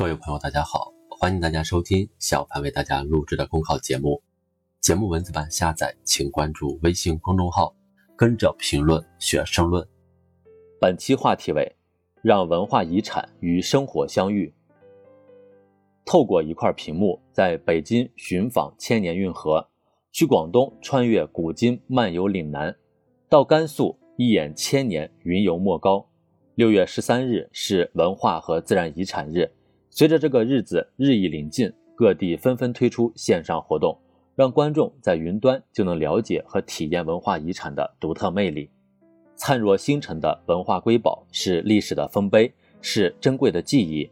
各位朋友，大家好，欢迎大家收听小凡为大家录制的公考节目。节目文字版下载，请关注微信公众号，跟着评论学申论。本期话题为：让文化遗产与生活相遇。透过一块屏幕，在北京寻访千年运河，去广东穿越古今，漫游岭南，到甘肃一眼千年，云游莫高。六月十三日是文化和自然遗产日。随着这个日子日益临近，各地纷纷推出线上活动，让观众在云端就能了解和体验文化遗产的独特魅力。灿若星辰的文化瑰宝是历史的丰碑，是珍贵的记忆。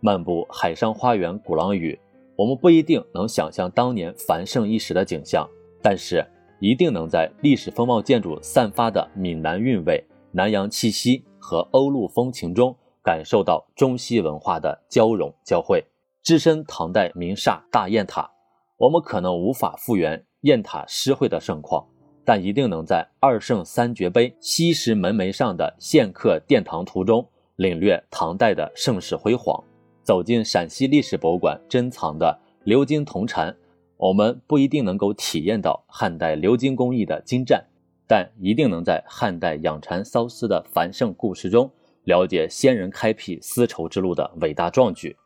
漫步海上花园鼓浪屿，我们不一定能想象当年繁盛一时的景象，但是一定能在历史风貌建筑散发的闽南韵味、南洋气息和欧陆风情中。感受到中西文化的交融交汇，置身唐代名刹大雁塔，我们可能无法复原雁塔诗会的盛况，但一定能在二圣三绝碑西石门楣上的献刻殿堂图中领略唐代的盛世辉煌。走进陕西历史博物馆珍藏的鎏金铜蝉，我们不一定能够体验到汉代鎏金工艺的精湛，但一定能在汉代养蚕缫丝的繁盛故事中。了解先人开辟丝绸之路的伟大壮举，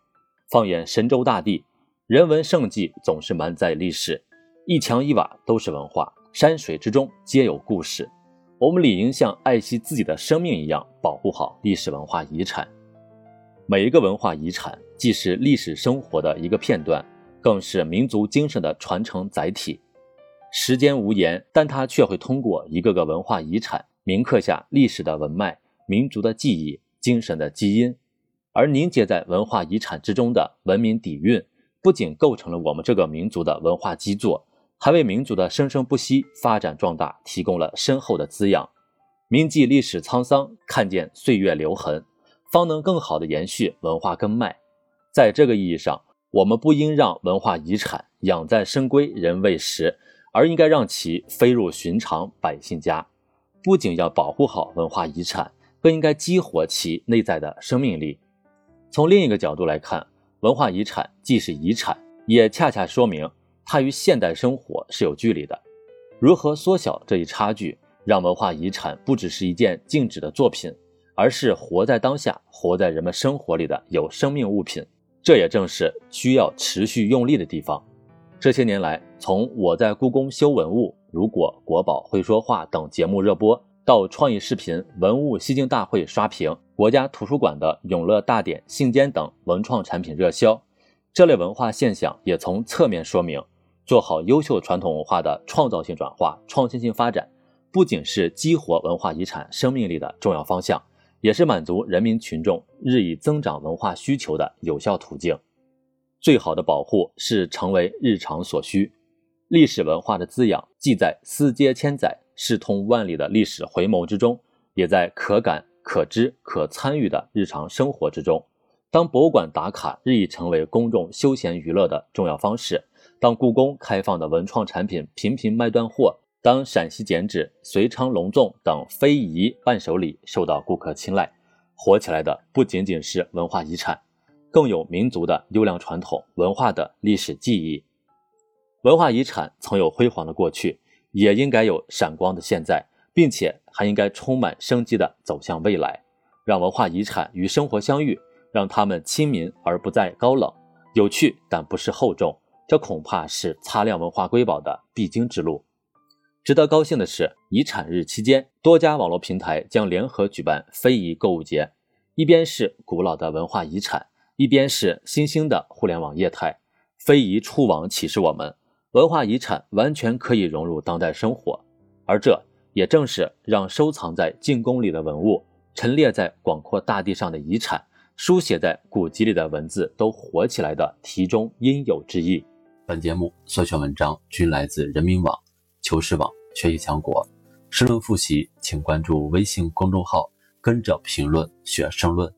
放眼神州大地，人文盛迹总是满载历史，一墙一瓦都是文化，山水之中皆有故事。我们理应像爱惜自己的生命一样，保护好历史文化遗产。每一个文化遗产既是历史生活的一个片段，更是民族精神的传承载体。时间无言，但它却会通过一个个文化遗产铭刻下历史的文脉。民族的记忆、精神的基因，而凝结在文化遗产之中的文明底蕴，不仅构成了我们这个民族的文化基座，还为民族的生生不息、发展壮大提供了深厚的滋养。铭记历史沧桑，看见岁月留痕，方能更好地延续文化根脉。在这个意义上，我们不应让文化遗产养在深闺人未识，而应该让其飞入寻常百姓家。不仅要保护好文化遗产。更应该激活其内在的生命力。从另一个角度来看，文化遗产既是遗产，也恰恰说明它与现代生活是有距离的。如何缩小这一差距，让文化遗产不只是一件静止的作品，而是活在当下、活在人们生活里的有生命物品？这也正是需要持续用力的地方。这些年来，从我在故宫修文物、如果国宝会说话等节目热播。到创意视频文物吸睛大会刷屏，国家图书馆的永乐大典信笺等文创产品热销，这类文化现象也从侧面说明，做好优秀传统文化的创造性转化、创新性发展，不仅是激活文化遗产生命力的重要方向，也是满足人民群众日益增长文化需求的有效途径。最好的保护是成为日常所需，历史文化的滋养既在丝接千载。视通万里的历史回眸之中，也在可感、可知、可参与的日常生活之中。当博物馆打卡日益成为公众休闲娱乐的重要方式，当故宫开放的文创产品频频卖断货，当陕西剪纸、遂昌隆粽等非遗伴手礼受到顾客青睐，火起来的不仅仅是文化遗产，更有民族的优良传统文化的历史记忆。文化遗产曾有辉煌的过去。也应该有闪光的现在，并且还应该充满生机的走向未来，让文化遗产与生活相遇，让他们亲民而不再高冷，有趣但不失厚重。这恐怕是擦亮文化瑰宝的必经之路。值得高兴的是，遗产日期间，多家网络平台将联合举办非遗购物节，一边是古老的文化遗产，一边是新兴的互联网业态。非遗触网启示我们。文化遗产完全可以融入当代生活，而这也正是让收藏在进宫里的文物、陈列在广阔大地上的遗产、书写在古籍里的文字都活起来的题中应有之义。本节目所选文章均来自人民网、求是网、学习强国。申论复习，请关注微信公众号，跟着评论学申论。